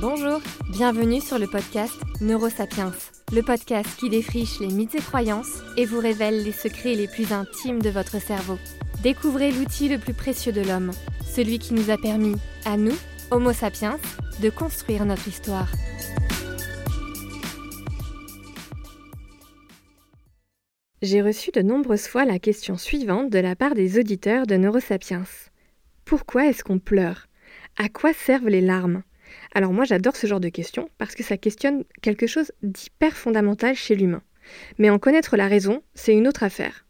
Bonjour, bienvenue sur le podcast Neurosapiens, le podcast qui défriche les mythes et croyances et vous révèle les secrets les plus intimes de votre cerveau. Découvrez l'outil le plus précieux de l'homme, celui qui nous a permis, à nous, Homo sapiens, de construire notre histoire. J'ai reçu de nombreuses fois la question suivante de la part des auditeurs de Neurosapiens. Pourquoi est-ce qu'on pleure? À quoi servent les larmes? Alors moi j'adore ce genre de questions parce que ça questionne quelque chose d'hyper fondamental chez l'humain. Mais en connaître la raison, c'est une autre affaire.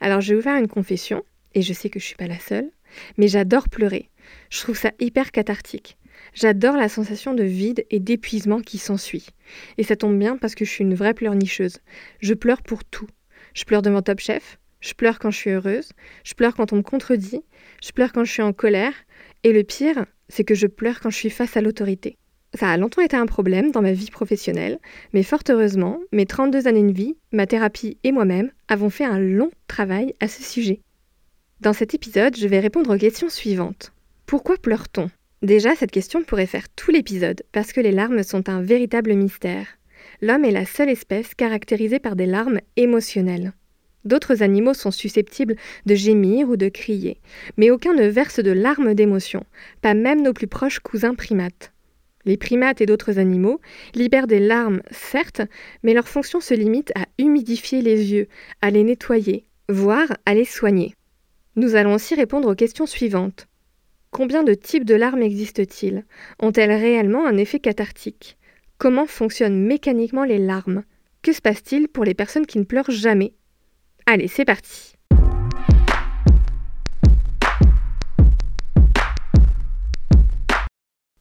Alors je vais vous faire une confession, et je sais que je suis pas la seule, mais j'adore pleurer. Je trouve ça hyper cathartique. J'adore la sensation de vide et d'épuisement qui s'ensuit. Et ça tombe bien parce que je suis une vraie pleurnicheuse. Je pleure pour tout. Je pleure devant Top Chef, je pleure quand je suis heureuse, je pleure quand on me contredit, je pleure quand je suis en colère, et le pire, c'est que je pleure quand je suis face à l'autorité. Ça a longtemps été un problème dans ma vie professionnelle, mais fort heureusement, mes 32 années de vie, ma thérapie et moi-même avons fait un long travail à ce sujet. Dans cet épisode, je vais répondre aux questions suivantes. Pourquoi pleure-t-on? Déjà, cette question pourrait faire tout l'épisode, parce que les larmes sont un véritable mystère. L'homme est la seule espèce caractérisée par des larmes émotionnelles. D'autres animaux sont susceptibles de gémir ou de crier, mais aucun ne verse de larmes d'émotion, pas même nos plus proches cousins primates. Les primates et d'autres animaux libèrent des larmes, certes, mais leur fonction se limite à humidifier les yeux, à les nettoyer, voire à les soigner. Nous allons aussi répondre aux questions suivantes. Combien de types de larmes existent-ils? Ont-elles réellement un effet cathartique? Comment fonctionnent mécaniquement les larmes? Que se passe-t-il pour les personnes qui ne pleurent jamais? Allez, c'est parti.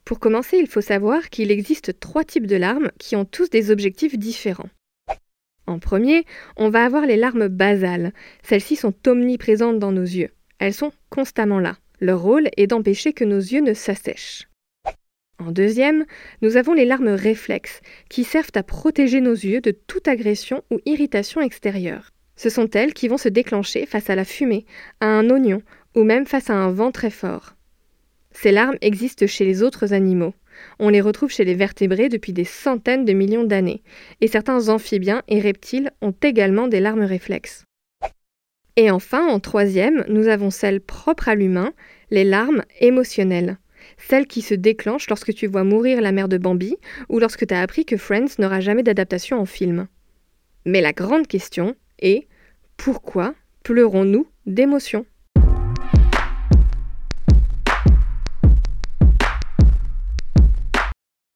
Pour commencer, il faut savoir qu'il existe trois types de larmes qui ont tous des objectifs différents. En premier, on va avoir les larmes basales. Celles-ci sont omniprésentes dans nos yeux. Elles sont constamment là. Leur rôle est d'empêcher que nos yeux ne s'assèchent. En deuxième, nous avons les larmes réflexes, qui servent à protéger nos yeux de toute agression ou irritation extérieure. Ce sont elles qui vont se déclencher face à la fumée, à un oignon ou même face à un vent très fort. Ces larmes existent chez les autres animaux. On les retrouve chez les vertébrés depuis des centaines de millions d'années, et certains amphibiens et reptiles ont également des larmes réflexes. Et enfin, en troisième, nous avons celles propres à l'humain, les larmes émotionnelles. Celles qui se déclenchent lorsque tu vois mourir la mère de Bambi ou lorsque tu as appris que Friends n'aura jamais d'adaptation en film. Mais la grande question est pourquoi pleurons-nous d'émotion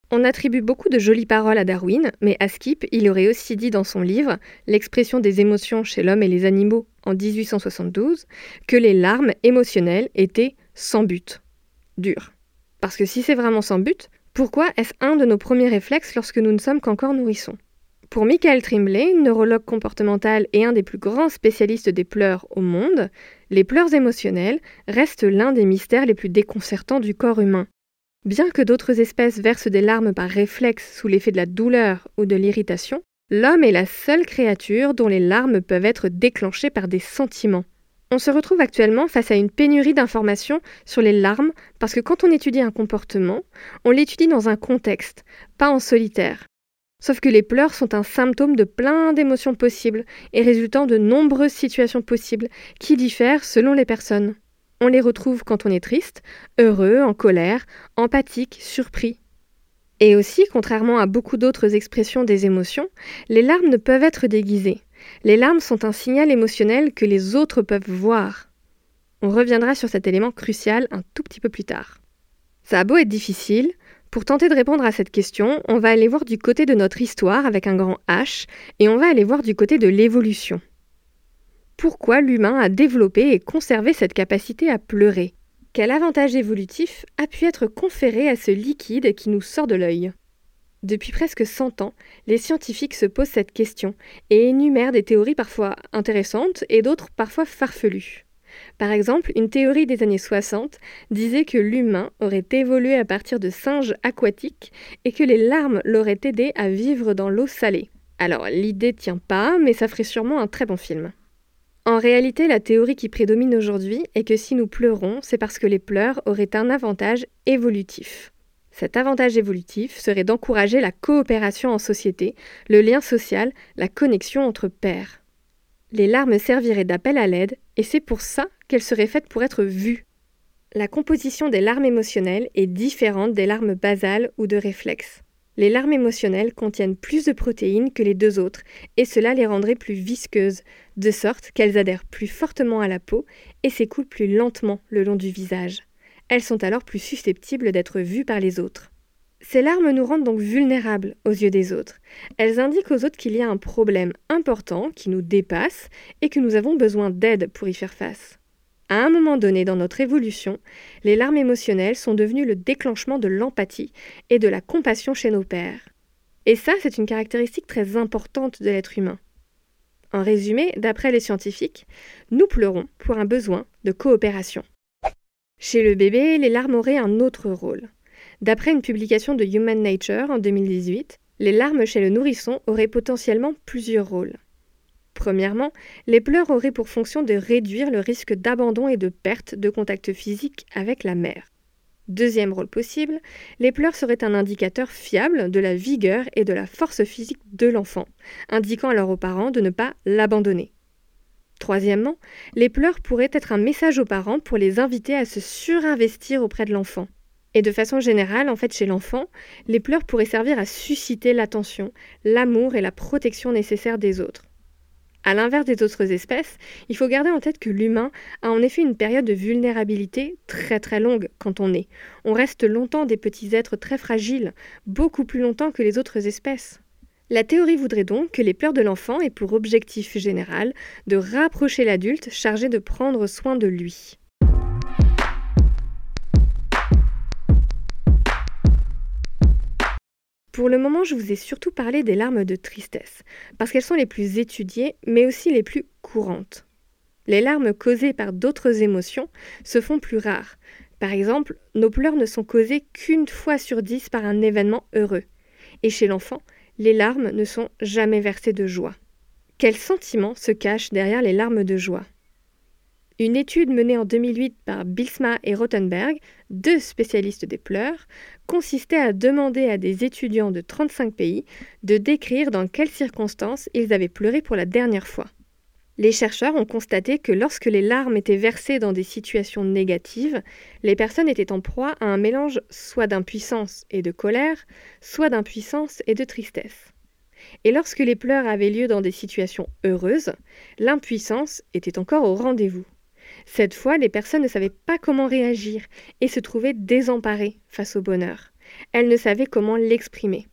On attribue beaucoup de jolies paroles à Darwin, mais à Skip, il aurait aussi dit dans son livre L'expression des émotions chez l'homme et les animaux en 1872 que les larmes émotionnelles étaient sans but. Dur. Parce que si c'est vraiment sans but, pourquoi est-ce un de nos premiers réflexes lorsque nous ne sommes qu'encore nourrissons? Pour Michael Trimbley, neurologue comportemental et un des plus grands spécialistes des pleurs au monde, les pleurs émotionnelles restent l'un des mystères les plus déconcertants du corps humain. Bien que d'autres espèces versent des larmes par réflexe sous l'effet de la douleur ou de l'irritation, l'homme est la seule créature dont les larmes peuvent être déclenchées par des sentiments. On se retrouve actuellement face à une pénurie d'informations sur les larmes parce que quand on étudie un comportement, on l'étudie dans un contexte, pas en solitaire. Sauf que les pleurs sont un symptôme de plein d'émotions possibles et résultant de nombreuses situations possibles qui diffèrent selon les personnes. On les retrouve quand on est triste, heureux, en colère, empathique, surpris. Et aussi, contrairement à beaucoup d'autres expressions des émotions, les larmes ne peuvent être déguisées. Les larmes sont un signal émotionnel que les autres peuvent voir. On reviendra sur cet élément crucial un tout petit peu plus tard. Ça a beau être difficile, pour tenter de répondre à cette question, on va aller voir du côté de notre histoire avec un grand H et on va aller voir du côté de l'évolution. Pourquoi l'humain a développé et conservé cette capacité à pleurer? Quel avantage évolutif a pu être conféré à ce liquide qui nous sort de l'œil? Depuis presque 100 ans, les scientifiques se posent cette question et énumèrent des théories parfois intéressantes et d'autres parfois farfelues. Par exemple, une théorie des années 60 disait que l'humain aurait évolué à partir de singes aquatiques et que les larmes l'auraient aidé à vivre dans l'eau salée. Alors l'idée tient pas, mais ça ferait sûrement un très bon film. En réalité, la théorie qui prédomine aujourd'hui est que si nous pleurons, c'est parce que les pleurs auraient un avantage évolutif. Cet avantage évolutif serait d'encourager la coopération en société, le lien social, la connexion entre pairs. Les larmes serviraient d'appel à l'aide, et c'est pour ça qu'elles seraient faites pour être vues. La composition des larmes émotionnelles est différente des larmes basales ou de réflexes. Les larmes émotionnelles contiennent plus de protéines que les deux autres, et cela les rendrait plus visqueuses, de sorte qu'elles adhèrent plus fortement à la peau et s'écoulent plus lentement le long du visage. Elles sont alors plus susceptibles d'être vues par les autres. Ces larmes nous rendent donc vulnérables aux yeux des autres. Elles indiquent aux autres qu'il y a un problème important qui nous dépasse et que nous avons besoin d'aide pour y faire face. À un moment donné dans notre évolution, les larmes émotionnelles sont devenues le déclenchement de l'empathie et de la compassion chez nos pères. Et ça, c'est une caractéristique très importante de l'être humain. En résumé, d'après les scientifiques, nous pleurons pour un besoin de coopération. Chez le bébé, les larmes auraient un autre rôle. D'après une publication de Human Nature en 2018, les larmes chez le nourrisson auraient potentiellement plusieurs rôles. Premièrement, les pleurs auraient pour fonction de réduire le risque d'abandon et de perte de contact physique avec la mère. Deuxième rôle possible, les pleurs seraient un indicateur fiable de la vigueur et de la force physique de l'enfant, indiquant alors aux parents de ne pas l'abandonner. Troisièmement, les pleurs pourraient être un message aux parents pour les inviter à se surinvestir auprès de l'enfant. Et de façon générale, en fait, chez l'enfant, les pleurs pourraient servir à susciter l'attention, l'amour et la protection nécessaires des autres. À l'inverse des autres espèces, il faut garder en tête que l'humain a en effet une période de vulnérabilité très très longue quand on est. On reste longtemps des petits êtres très fragiles, beaucoup plus longtemps que les autres espèces. La théorie voudrait donc que les pleurs de l'enfant aient pour objectif général de rapprocher l'adulte chargé de prendre soin de lui. Pour le moment, je vous ai surtout parlé des larmes de tristesse, parce qu'elles sont les plus étudiées, mais aussi les plus courantes. Les larmes causées par d'autres émotions se font plus rares. Par exemple, nos pleurs ne sont causées qu'une fois sur dix par un événement heureux. Et chez l'enfant, les larmes ne sont jamais versées de joie. Quel sentiment se cache derrière les larmes de joie? Une étude menée en 2008 par Bilsma et Rothenberg, deux spécialistes des pleurs, consistait à demander à des étudiants de 35 pays de décrire dans quelles circonstances ils avaient pleuré pour la dernière fois. Les chercheurs ont constaté que lorsque les larmes étaient versées dans des situations négatives, les personnes étaient en proie à un mélange soit d'impuissance et de colère, soit d'impuissance et de tristesse. Et lorsque les pleurs avaient lieu dans des situations heureuses, l'impuissance était encore au rendez-vous. Cette fois, les personnes ne savaient pas comment réagir et se trouvaient désemparées face au bonheur. Elles ne savaient comment l'exprimer.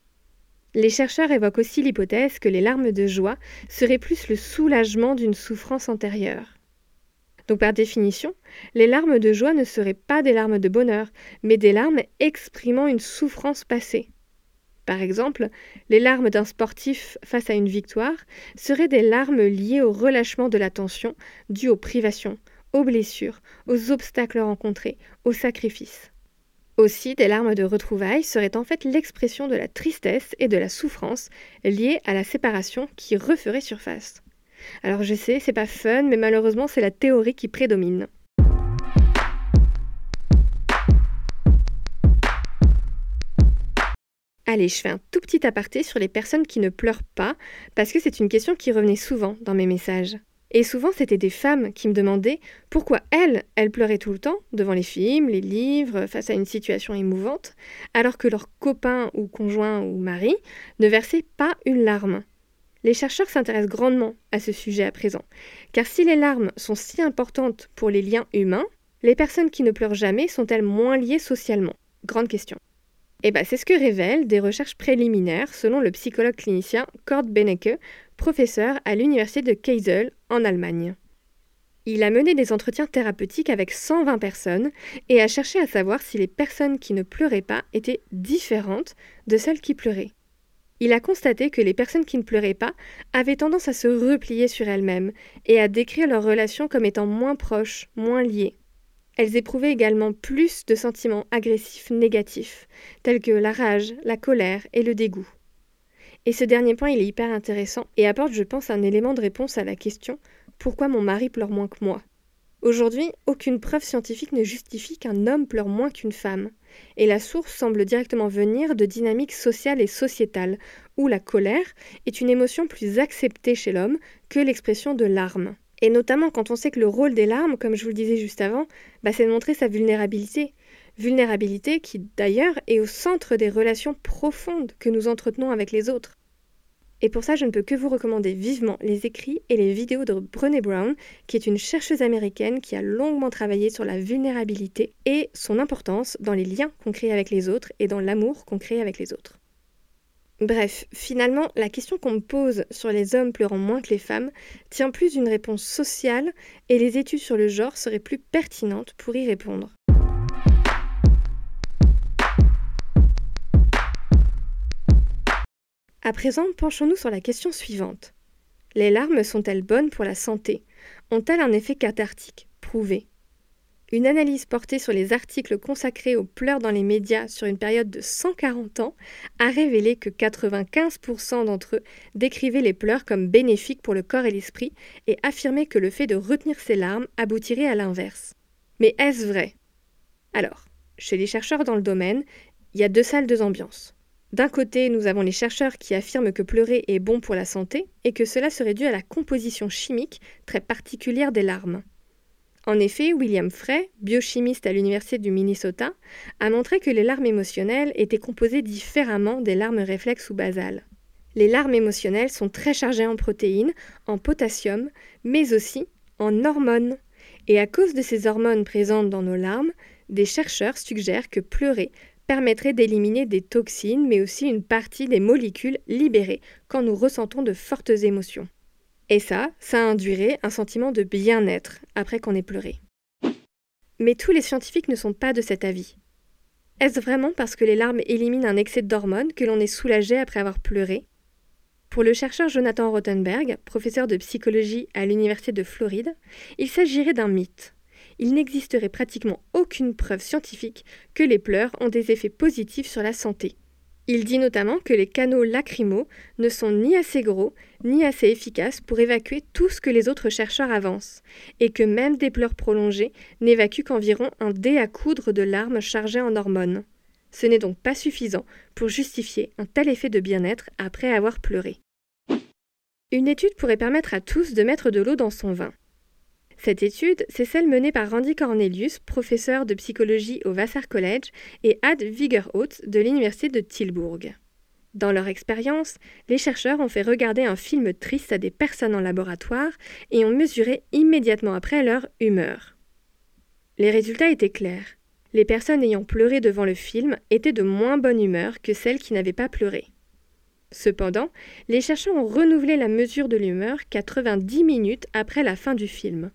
Les chercheurs évoquent aussi l'hypothèse que les larmes de joie seraient plus le soulagement d'une souffrance antérieure. Donc par définition, les larmes de joie ne seraient pas des larmes de bonheur, mais des larmes exprimant une souffrance passée. Par exemple, les larmes d'un sportif face à une victoire seraient des larmes liées au relâchement de la tension due aux privations, aux blessures, aux obstacles rencontrés, aux sacrifices. Aussi, des larmes de retrouvailles seraient en fait l'expression de la tristesse et de la souffrance liées à la séparation qui referait surface. Alors je sais, c'est pas fun, mais malheureusement c'est la théorie qui prédomine. Allez, je fais un tout petit aparté sur les personnes qui ne pleurent pas, parce que c'est une question qui revenait souvent dans mes messages. Et souvent, c'était des femmes qui me demandaient pourquoi elles, elles pleuraient tout le temps, devant les films, les livres, face à une situation émouvante, alors que leurs copains ou conjoints ou mari ne versaient pas une larme. Les chercheurs s'intéressent grandement à ce sujet à présent, car si les larmes sont si importantes pour les liens humains, les personnes qui ne pleurent jamais sont-elles moins liées socialement? Grande question. Et eh bien, c'est ce que révèlent des recherches préliminaires selon le psychologue clinicien Kurt Benecke, professeur à l'université de Kassel en Allemagne. Il a mené des entretiens thérapeutiques avec 120 personnes et a cherché à savoir si les personnes qui ne pleuraient pas étaient différentes de celles qui pleuraient. Il a constaté que les personnes qui ne pleuraient pas avaient tendance à se replier sur elles-mêmes et à décrire leurs relations comme étant moins proches, moins liées. Elles éprouvaient également plus de sentiments agressifs négatifs, tels que la rage, la colère et le dégoût. Et ce dernier point, il est hyper intéressant et apporte, je pense, un élément de réponse à la question pourquoi mon mari pleure moins que moi? Aujourd'hui, aucune preuve scientifique ne justifie qu'un homme pleure moins qu'une femme. Et la source semble directement venir de dynamiques sociales et sociétales, où la colère est une émotion plus acceptée chez l'homme que l'expression de larmes. Et notamment quand on sait que le rôle des larmes, comme je vous le disais juste avant, bah, c'est de montrer sa vulnérabilité. Vulnérabilité qui d'ailleurs est au centre des relations profondes que nous entretenons avec les autres. Et pour ça, je ne peux que vous recommander vivement les écrits et les vidéos de Brené Brown, qui est une chercheuse américaine qui a longuement travaillé sur la vulnérabilité et son importance dans les liens qu'on crée avec les autres et dans l'amour qu'on crée avec les autres. Bref, finalement, la question qu'on me pose sur les hommes pleurant moins que les femmes tient plus d'une réponse sociale et les études sur le genre seraient plus pertinentes pour y répondre. À présent, penchons-nous sur la question suivante. Les larmes sont-elles bonnes pour la santé? Ont-elles un effet cathartique? Prouvé. Une analyse portée sur les articles consacrés aux pleurs dans les médias sur une période de 140 ans a révélé que 95% d'entre eux décrivaient les pleurs comme bénéfiques pour le corps et l'esprit et affirmaient que le fait de retenir ses larmes aboutirait à l'inverse. Mais est-ce vrai? Alors, chez les chercheurs dans le domaine, il y a deux salles, deux ambiances. D'un côté, nous avons les chercheurs qui affirment que pleurer est bon pour la santé et que cela serait dû à la composition chimique très particulière des larmes. En effet, William Frey, biochimiste à l'Université du Minnesota, a montré que les larmes émotionnelles étaient composées différemment des larmes réflexes ou basales. Les larmes émotionnelles sont très chargées en protéines, en potassium, mais aussi en hormones. Et à cause de ces hormones présentes dans nos larmes, des chercheurs suggèrent que pleurer permettrait d'éliminer des toxines, mais aussi une partie des molécules libérées quand nous ressentons de fortes émotions. Et ça, ça induirait un sentiment de bien-être après qu'on ait pleuré. Mais tous les scientifiques ne sont pas de cet avis. Est-ce vraiment parce que les larmes éliminent un excès d'hormones que l'on est soulagé après avoir pleuré? Pour le chercheur Jonathan Rothenberg, professeur de psychologie à l'Université de Floride, il s'agirait d'un mythe il n'existerait pratiquement aucune preuve scientifique que les pleurs ont des effets positifs sur la santé. Il dit notamment que les canaux lacrymaux ne sont ni assez gros ni assez efficaces pour évacuer tout ce que les autres chercheurs avancent, et que même des pleurs prolongées n'évacuent qu'environ un dé à coudre de larmes chargées en hormones. Ce n'est donc pas suffisant pour justifier un tel effet de bien-être après avoir pleuré. Une étude pourrait permettre à tous de mettre de l'eau dans son vin. Cette étude, c'est celle menée par Randy Cornelius, professeur de psychologie au Vassar College, et Ad Wigerhout de l'université de Tilburg. Dans leur expérience, les chercheurs ont fait regarder un film triste à des personnes en laboratoire et ont mesuré immédiatement après leur humeur. Les résultats étaient clairs. Les personnes ayant pleuré devant le film étaient de moins bonne humeur que celles qui n'avaient pas pleuré. Cependant, les chercheurs ont renouvelé la mesure de l'humeur 90 minutes après la fin du film.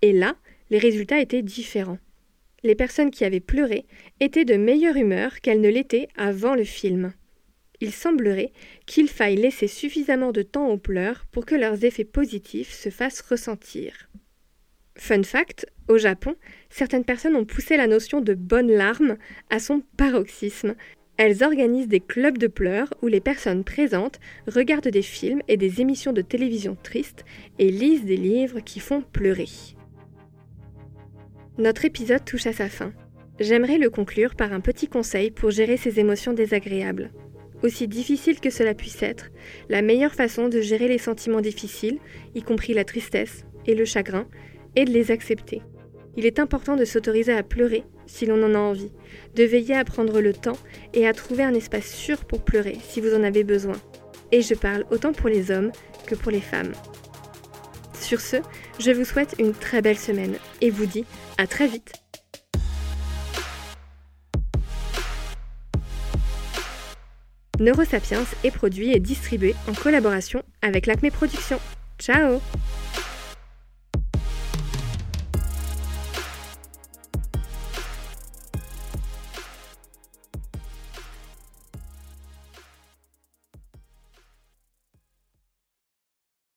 Et là, les résultats étaient différents. Les personnes qui avaient pleuré étaient de meilleure humeur qu'elles ne l'étaient avant le film. Il semblerait qu'il faille laisser suffisamment de temps aux pleurs pour que leurs effets positifs se fassent ressentir. Fun fact, au Japon, certaines personnes ont poussé la notion de bonne larme à son paroxysme elles organisent des clubs de pleurs où les personnes présentes regardent des films et des émissions de télévision tristes et lisent des livres qui font pleurer. Notre épisode touche à sa fin. J'aimerais le conclure par un petit conseil pour gérer ces émotions désagréables. Aussi difficile que cela puisse être, la meilleure façon de gérer les sentiments difficiles, y compris la tristesse et le chagrin, est de les accepter. Il est important de s'autoriser à pleurer si l'on en a envie, de veiller à prendre le temps et à trouver un espace sûr pour pleurer si vous en avez besoin. Et je parle autant pour les hommes que pour les femmes. Sur ce, je vous souhaite une très belle semaine et vous dis à très vite. Neurosapiens est produit et distribué en collaboration avec l'Acme Productions. Ciao